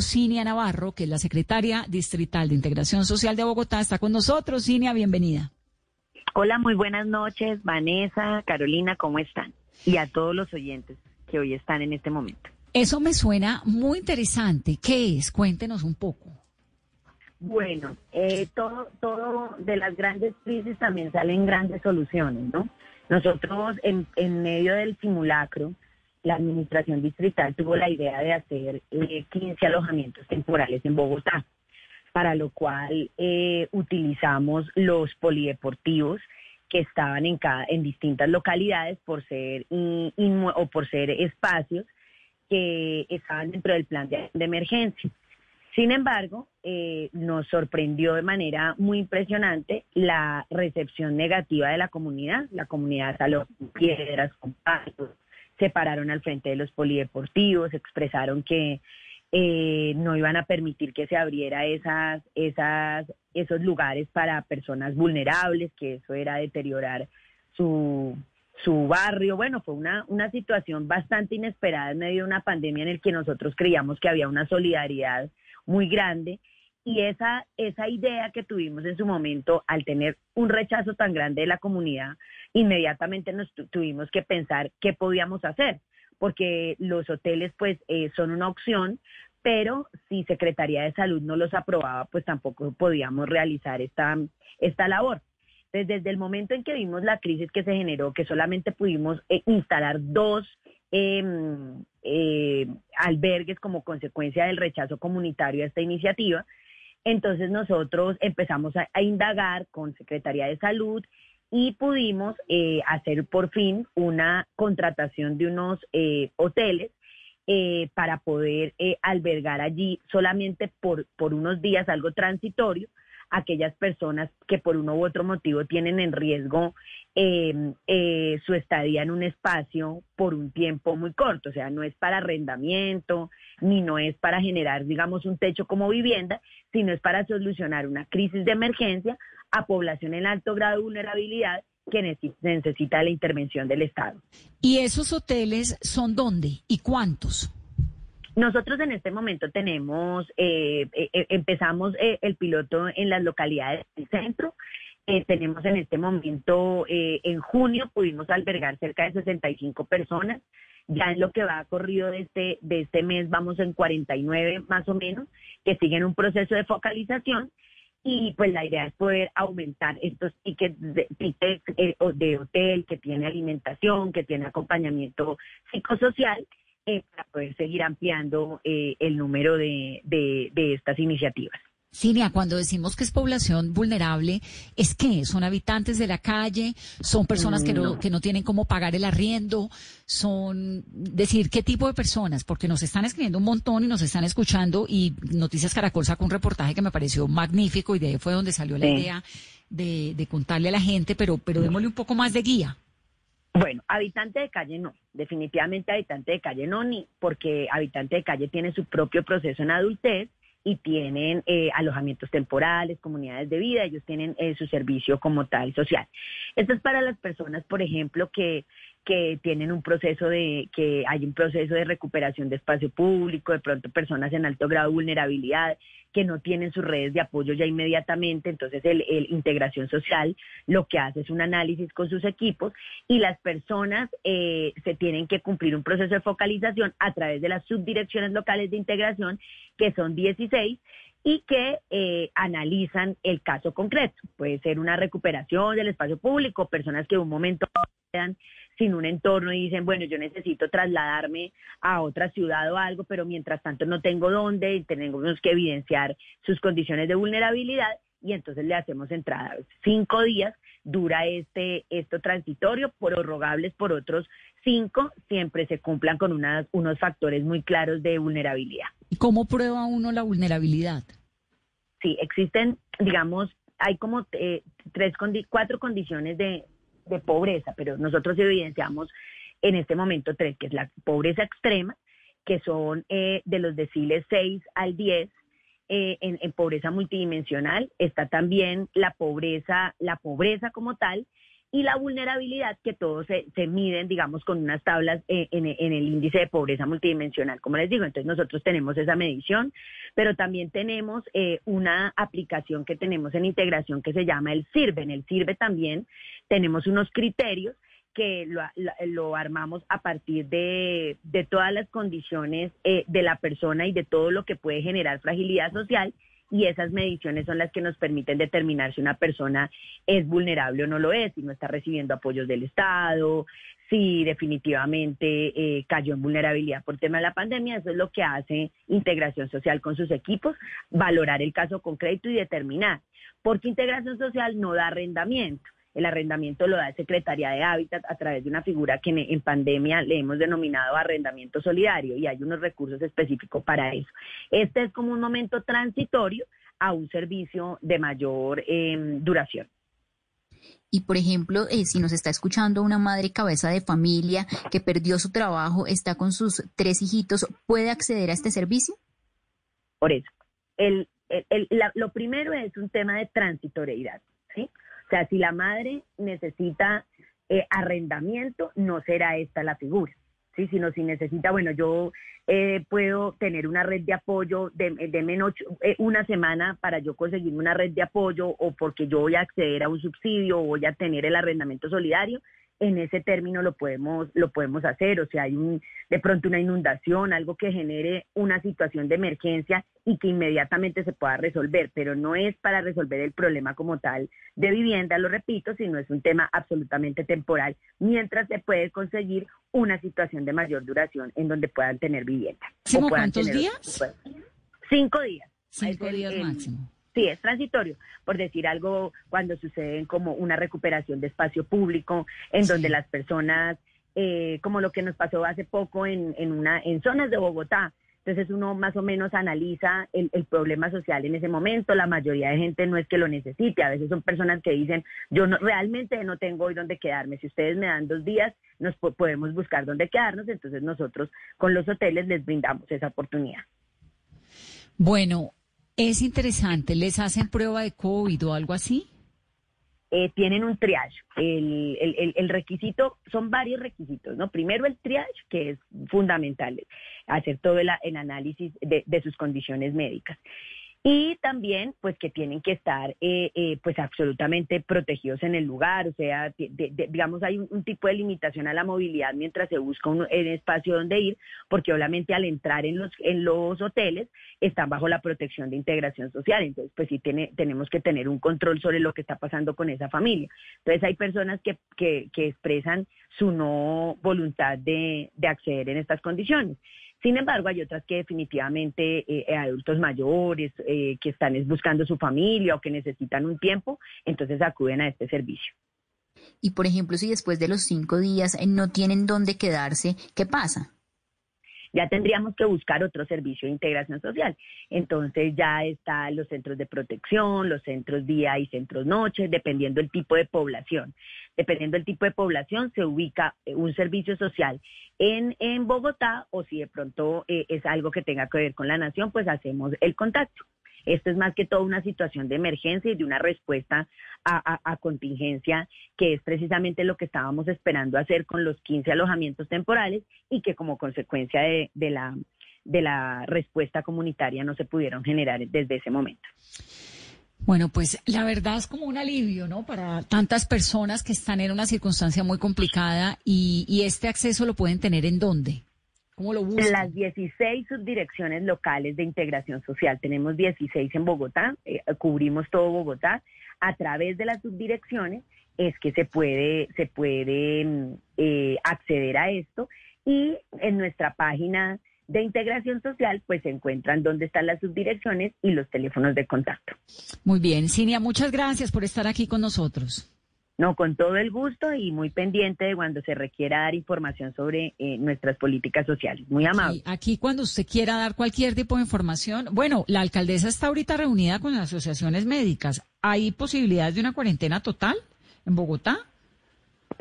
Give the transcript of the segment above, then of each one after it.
Cinia Navarro, que es la secretaria distrital de Integración Social de Bogotá, está con nosotros. Cinia, bienvenida. Hola, muy buenas noches, Vanessa, Carolina, ¿cómo están? Y a todos los oyentes que hoy están en este momento. Eso me suena muy interesante. ¿Qué es? Cuéntenos un poco. Bueno, eh, todo, todo de las grandes crisis también salen grandes soluciones, ¿no? Nosotros en, en medio del simulacro la administración distrital tuvo la idea de hacer 15 eh, alojamientos temporales en Bogotá, para lo cual eh, utilizamos los polideportivos que estaban en, distintas localidades por ser o por ser espacios que estaban dentro del plan de, emergencia. Sin embargo, eh, nos sorprendió de manera muy impresionante la recepción negativa de la comunidad. La comunidad salió piedras, con palos, se pararon al frente de los polideportivos, expresaron que eh, no iban a permitir que se abriera esas, esas, esos lugares para personas vulnerables, que eso era deteriorar su, su barrio. Bueno, fue una, una situación bastante inesperada en medio de una pandemia en el que nosotros creíamos que había una solidaridad muy grande y esa, esa idea que tuvimos en su momento, al tener un rechazo tan grande de la comunidad, inmediatamente nos tuvimos que pensar qué podíamos hacer, porque los hoteles pues eh, son una opción, pero si Secretaría de Salud no los aprobaba, pues tampoco podíamos realizar esta, esta labor. desde el momento en que vimos la crisis que se generó, que solamente pudimos eh, instalar dos em, eh, albergues como consecuencia del rechazo comunitario a esta iniciativa, entonces nosotros empezamos a, indagar con Secretaría de Salud y pudimos eh, hacer por fin una contratación de unos eh, hoteles eh, para poder albergar allí solamente por, por unos días algo transitorio aquellas personas que por uno u otro motivo tienen en riesgo em, eh, su estadía en un espacio por un tiempo muy corto, o sea, no es para arrendamiento, ni no es para generar, digamos, un techo como vivienda, sino es para solucionar una crisis de emergencia a población en alto grado de vulnerabilidad que necesita la intervención del Estado. ¿Y esos hoteles son dónde y cuántos? Nosotros en este momento tenemos, eh, eh, eh, empezamos el piloto en las localidades del centro. tenemos en este momento, en junio pudimos albergar cerca de 65 personas. Ya en lo que va corrido de este, de este mes vamos en 49 más o menos, que siguen un proceso de focalización y pues la idea es poder aumentar estos tickets de, tickets, de hotel que tiene alimentación, que tiene acompañamiento psicosocial eh, para poder seguir ampliando eh, el número de, de, estas iniciativas. Cinia, cuando decimos que es población vulnerable, ¿es que ¿Son habitantes de la calle? ¿Son personas que no, que no tienen cómo pagar el arriendo? ¿Son, decir, qué tipo de personas? Porque nos están escribiendo un montón y nos están escuchando y Noticias Caracol sacó un reportaje que me pareció magnífico y de ahí fue donde salió la idea de, de, contarle a la gente, pero, pero démosle un poco más de guía. Bueno, habitante de calle no, definitivamente habitante de calle no, ni porque habitante de calle tiene su propio proceso en adultez y tienen eh, alojamientos temporales, comunidades de vida, ellos tienen eh, su servicio como tal social. Esto es para las personas, por ejemplo, que que tienen un proceso de, que hay un proceso de recuperación de espacio público, de pronto personas en alto grado de vulnerabilidad que no tienen sus redes de apoyo ya inmediatamente, entonces el, integración social lo que hace es un análisis con sus equipos y las personas eh, se tienen que cumplir un proceso de focalización a través de las subdirecciones locales de integración, que son 16, y que eh, analizan el caso concreto. Puede ser una recuperación del espacio público, personas que en un momento quedan sin un entorno y dicen, bueno, yo necesito trasladarme a otra ciudad o algo, pero mientras tanto no tengo dónde y tenemos que evidenciar sus condiciones de vulnerabilidad y entonces le hacemos entrada. Cinco días dura este esto transitorio, prorrogables por otros cinco, siempre se cumplan con unas, unos factores muy claros de vulnerabilidad. ¿Y cómo prueba uno la vulnerabilidad? Sí, existen, digamos, hay como eh, tres, cuatro condiciones de, de pobreza, pero nosotros evidenciamos en este momento tres, que es la pobreza extrema, que son eh, de los deciles 6 al 10, eh, en, pobreza multidimensional, está también la pobreza, la pobreza como tal, y la vulnerabilidad que todos se, miden, digamos, con unas tablas eh, en, el índice de pobreza multidimensional, como les digo. Entonces nosotros tenemos esa medición, pero también tenemos eh, una aplicación que tenemos en integración que se llama el SIRVE. En el SIRVE también tenemos unos criterios que lo, armamos a partir de, todas las condiciones eh, de la persona y de todo lo que puede generar fragilidad social y esas mediciones son las que nos permiten determinar si una persona es vulnerable o no lo es, si no está recibiendo apoyos del Estado, si definitivamente eh, cayó en vulnerabilidad por tema de la pandemia. Eso es lo que hace integración social con sus equipos, valorar el caso concreto y determinar, porque integración social no da arrendamiento. El arrendamiento lo da Secretaría de Hábitat a través de una figura que en, pandemia le hemos denominado arrendamiento solidario y hay unos recursos específicos para eso. Este es como un momento transitorio a un servicio de mayor em, duración. Y por ejemplo, eh, si nos está escuchando una madre cabeza de familia que perdió su trabajo, está con sus tres hijitos, ¿puede acceder a este servicio? Por eso. El, lo primero es un tema de transitoriedad. ¿sí? O sea, si la madre necesita eh, arrendamiento, no será esta la figura. ¿sí? sino si necesita, bueno, yo eh, puedo tener una red de apoyo de, de menos eh, una semana para yo conseguir una red de apoyo o porque yo voy a acceder a un subsidio o voy a tener el arrendamiento solidario, en ese término lo podemos, lo podemos hacer, o sea, hay un, de pronto una inundación, algo que genere una situación de emergencia y que inmediatamente se pueda resolver, pero no es para resolver el problema como tal de vivienda, lo repito, sino es un tema absolutamente temporal, mientras se puede conseguir una situación de mayor duración en donde puedan tener vivienda. ¿Cuántos días? Cinco días. Cinco días máximo. Sí, es transitorio, por decir algo, cuando suceden como una recuperación de espacio público, en donde las personas, eh, como lo que nos pasó hace poco en, en, una, en zonas de Bogotá, entonces uno más o menos analiza el, el, problema social en ese momento. La mayoría de gente no es que lo necesite. A veces son personas que dicen, yo no, realmente no tengo hoy dónde quedarme. Si ustedes me dan dos días, nos podemos buscar dónde quedarnos. Entonces nosotros con los hoteles les brindamos esa oportunidad. Bueno, es interesante, ¿les hacen prueba de COVID o algo así? Eh, tienen un triage. El, el, el, requisito, son varios requisitos, ¿no? Primero el triage, que es fundamental, hacer todo el, análisis de, de, sus condiciones médicas y también pues que tienen que estar eh, eh, pues absolutamente protegidos en el lugar, o sea, digamos hay un, tipo de limitación a la movilidad mientras se busca un, espacio donde ir, porque obviamente al entrar en los en los hoteles están bajo la protección de integración social, entonces pues sí tiene, tenemos que tener un control sobre lo que está pasando con esa familia. Entonces hay personas que, que, que expresan su no voluntad de, de acceder en estas condiciones. Sin embargo, hay otras que definitivamente eh, eh, adultos mayores eh, que están buscando su familia o que necesitan un tiempo, entonces acuden a este servicio. Y por ejemplo, si después de los cinco días no tienen dónde quedarse, ¿qué pasa? Ya tendríamos que buscar otro servicio de integración social. Entonces ya están los centros de protección, los centros día y centros noche, dependiendo del tipo de población. Dependiendo del tipo de población, se ubica eh, un servicio social en, en Bogotá o si de pronto eh, es algo que tenga que ver con la nación, pues hacemos el contacto. Esto es más que todo una situación de emergencia y de una respuesta a, contingencia, que es precisamente lo que estábamos esperando hacer con los 15 alojamientos temporales y que como consecuencia de, la, respuesta comunitaria no se pudieron generar desde ese momento. Bueno, pues la verdad es como un alivio, ¿no? Para tantas personas que están en una circunstancia muy complicada y este acceso lo pueden tener en dónde. ¿Cómo lo buscan? Las 16 subdirecciones locales de integración social. Tenemos 16 en Bogotá, eh, cubrimos todo Bogotá. A través de las subdirecciones es que se puede, se puede mm, eh, acceder a esto y en nuestra página de integración social, pues se encuentran dónde están las subdirecciones y los teléfonos de contacto. Muy bien, Cinia, muchas gracias por estar aquí con nosotros. No, con todo el gusto y muy pendiente de cuando se requiera dar información sobre eh, nuestras políticas sociales. Muy amable. aquí cuando usted quiera dar cualquier tipo de información, bueno, la alcaldesa está ahorita reunida con las asociaciones médicas. ¿Hay posibilidades de una cuarentena total en Bogotá?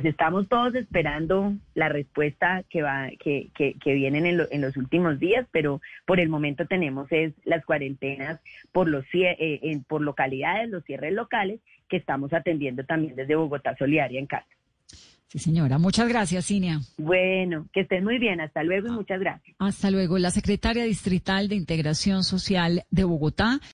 Estamos todos esperando la respuesta que va que, que, que vienen en, en, los últimos días, pero por el momento tenemos es las cuarentenas por los eh, por localidades, los cierres locales que estamos atendiendo también desde Bogotá Solidaria en casa. Sí, señora. Muchas gracias, Cinia. Bueno, que estén muy bien. Hasta luego y muchas gracias. Hasta luego. La secretaria distrital de Integración Social de Bogotá.